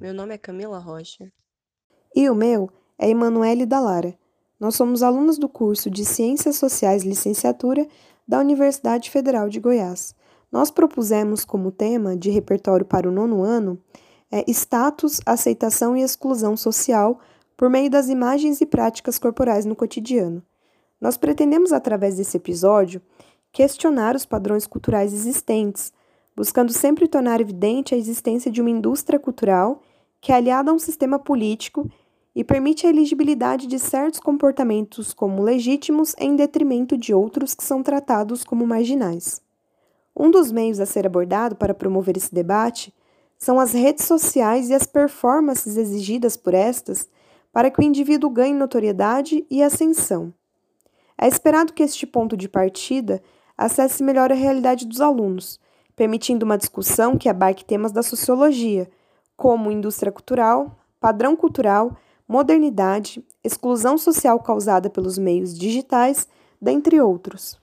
Meu nome é Camila Rocha. E o meu é Emanuele Dallara. Nós somos alunos do curso de Ciências Sociais Licenciatura da Universidade Federal de Goiás. Nós propusemos como tema de repertório para o nono ano é, status, aceitação e exclusão social por meio das imagens e práticas corporais no cotidiano. Nós pretendemos, através desse episódio, questionar os padrões culturais existentes, buscando sempre tornar evidente a existência de uma indústria cultural que é aliada a um sistema político e permite a elegibilidade de certos comportamentos como legítimos em detrimento de outros que são tratados como marginais. Um dos meios a ser abordado para promover esse debate são as redes sociais e as performances exigidas por estas para que o indivíduo ganhe notoriedade e ascensão. É esperado que este ponto de partida acesse melhor a realidade dos alunos, permitindo uma discussão que abarque temas da sociologia, como indústria cultural, padrão cultural, modernidade, exclusão social causada pelos meios digitais, dentre outros.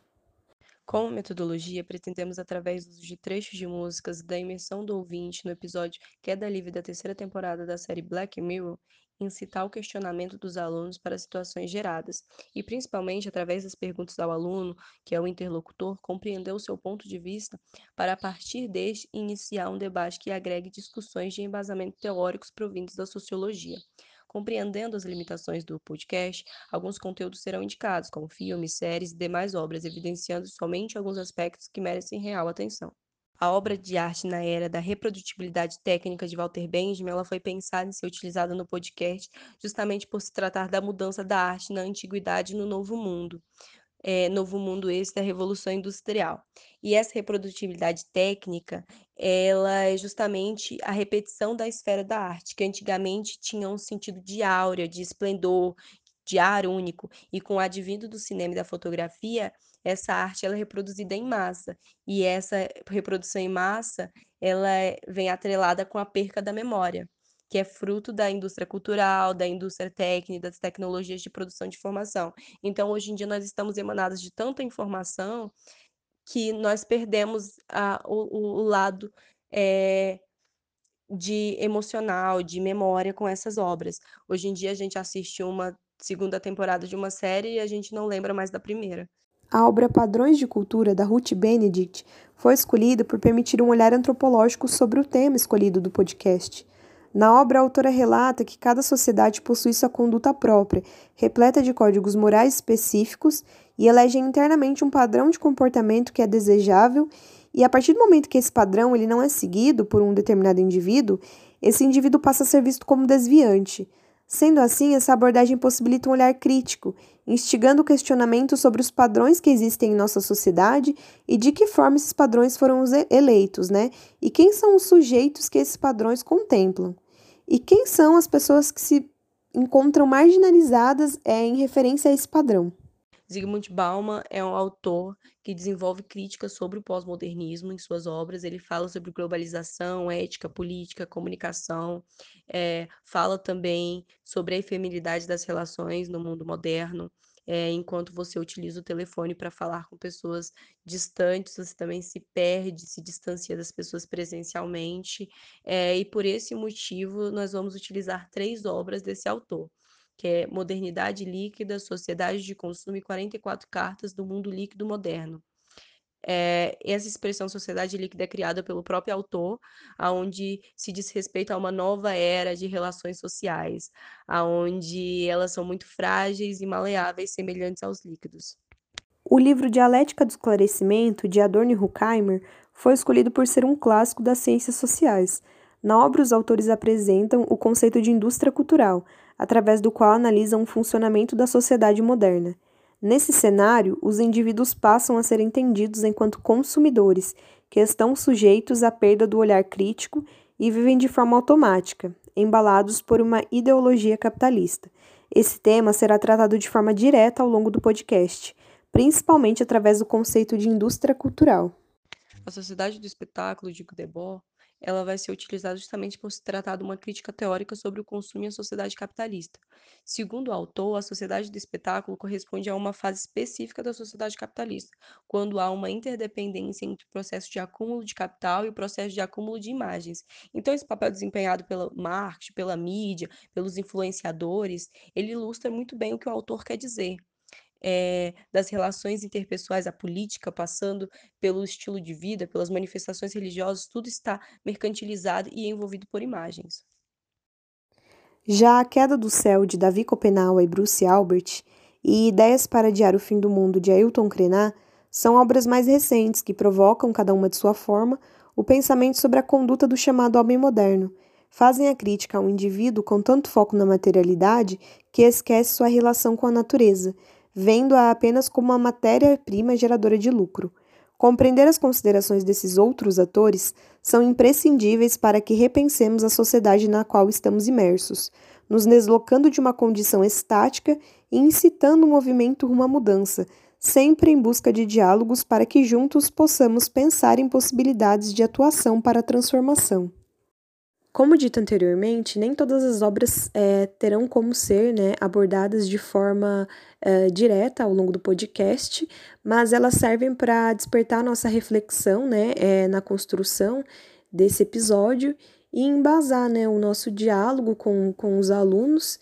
Como metodologia, pretendemos, através de trechos de músicas da imersão do ouvinte no episódio Queda Livre da terceira temporada da série Black Mirror, incitar o questionamento dos alunos para situações geradas e, principalmente, através das perguntas ao aluno, que é o interlocutor, compreender o seu ponto de vista para, a partir deste, iniciar um debate que agregue discussões de embasamento teóricos provindos da sociologia. Compreendendo as limitações do podcast, alguns conteúdos serão indicados, como filmes, séries e demais obras, evidenciando somente alguns aspectos que merecem real atenção. A obra de arte na era da reprodutibilidade técnica de Walter Benjamin ela foi pensada em ser utilizada no podcast justamente por se tratar da mudança da arte na antiguidade e no Novo Mundo. É, novo mundo esse da Revolução Industrial. E essa reprodutibilidade técnica, ela é justamente a repetição da esfera da arte, que antigamente tinha um sentido de áurea, de esplendor, de ar único, e com o advindo do cinema e da fotografia, essa arte ela é reproduzida em massa, e essa reprodução em massa, ela é, vem atrelada com a perca da memória, que é fruto da indústria cultural, da indústria técnica, das tecnologias de produção de informação. Então, hoje em dia, nós estamos emanados de tanta informação que nós perdemos a, o, o, lado é, de emocional, de memória com essas obras. Hoje em dia, a gente assiste uma segunda temporada de uma série e a gente não lembra mais da primeira. A obra Padrões de Cultura, da Ruth Benedict, foi escolhida por permitir um olhar antropológico sobre o tema escolhido do podcast. Na obra, a autora relata que cada sociedade possui sua conduta própria, repleta de códigos morais específicos e elege internamente um padrão de comportamento que é desejável, e a partir do momento que esse padrão ele não é seguido por um determinado indivíduo, esse indivíduo passa a ser visto como desviante. Sendo assim, essa abordagem possibilita um olhar crítico, instigando o questionamento sobre os padrões que existem em nossa sociedade e de que forma esses padrões foram eleitos, né? E quem são os sujeitos que esses padrões contemplam? E quem são as pessoas que se encontram marginalizadas é, em referência a esse padrão? Zygmunt Bauman é um autor que desenvolve críticas sobre o pós-modernismo em suas obras. Ele fala sobre globalização, ética, política, comunicação, é, fala também sobre a efemeridade das relações no mundo moderno. É, enquanto você utiliza o telefone para falar com pessoas distantes, você também se perde, se distancia das pessoas presencialmente. É, e por esse motivo, nós vamos utilizar três obras desse autor que é Modernidade Líquida, Sociedade de Consumo e 44 Cartas do Mundo Líquido Moderno. É, essa expressão sociedade líquida é criada pelo próprio autor, aonde se diz respeito a uma nova era de relações sociais, aonde elas são muito frágeis e maleáveis, semelhantes aos líquidos. O livro Dialética do Esclarecimento, de Adorno e Horkheimer, foi escolhido por ser um clássico das ciências sociais. Na obra, os autores apresentam o conceito de indústria cultural, através do qual analisam o funcionamento da sociedade moderna. Nesse cenário, os indivíduos passam a ser entendidos enquanto consumidores, que estão sujeitos à perda do olhar crítico e vivem de forma automática, embalados por uma ideologia capitalista. Esse tema será tratado de forma direta ao longo do podcast, principalmente através do conceito de indústria cultural. A Sociedade do Espetáculo de Debord ela vai ser utilizada justamente por se tratar de uma crítica teórica sobre o consumo e a sociedade capitalista. Segundo o autor, a sociedade do espetáculo corresponde a uma fase específica da sociedade capitalista, quando há uma interdependência entre o processo de acúmulo de capital e o processo de acúmulo de imagens. Então, esse papel desempenhado pela marketing, pela mídia, pelos influenciadores, ele ilustra muito bem o que o autor quer dizer é, das relações interpessoais à política, passando pelo estilo de vida, pelas manifestações religiosas, tudo está mercantilizado e envolvido por imagens. Já A Queda do Céu, de Davi Copenaua e Bruce Albert, e Ideias para Adiar o Fim do Mundo, de Ailton Krenak, são obras mais recentes que provocam, cada uma de sua forma, o pensamento sobre a conduta do chamado homem moderno. Fazem a crítica ao indivíduo com tanto foco na materialidade que esquece sua relação com a natureza, vendo-a apenas como uma matéria-prima geradora de lucro. Compreender as considerações desses outros atores são imprescindíveis para que repensemos a sociedade na qual estamos imersos, nos deslocando de uma condição estática e incitando o um movimento rumo à mudança, sempre em busca de diálogos para que juntos possamos pensar em possibilidades de atuação para a transformação. Como dito anteriormente, nem todas as obras é, terão como ser né, abordadas de forma é, direta ao longo do podcast, mas elas servem para despertar nossa reflexão né, é, na construção desse episódio e embasar né, o nosso diálogo com, com os alunos.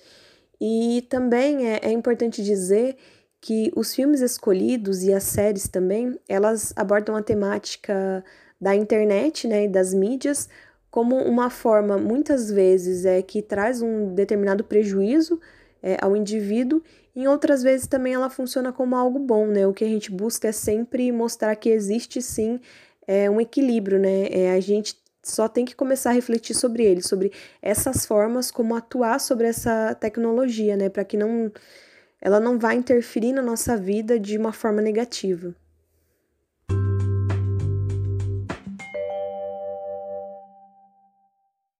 E também é, é importante dizer que os filmes escolhidos e as séries também, elas abordam a temática da internet né, e das mídias como uma forma, muitas vezes, é que traz um determinado prejuízo é, ao indivíduo, em outras vezes também ela funciona como algo bom, né? O que a gente busca é sempre mostrar que existe sim é, um equilíbrio, né? É, a gente só tem que começar a refletir sobre ele, sobre essas formas como atuar sobre essa tecnologia, né? Para que não ela não vá interferir na nossa vida de uma forma negativa.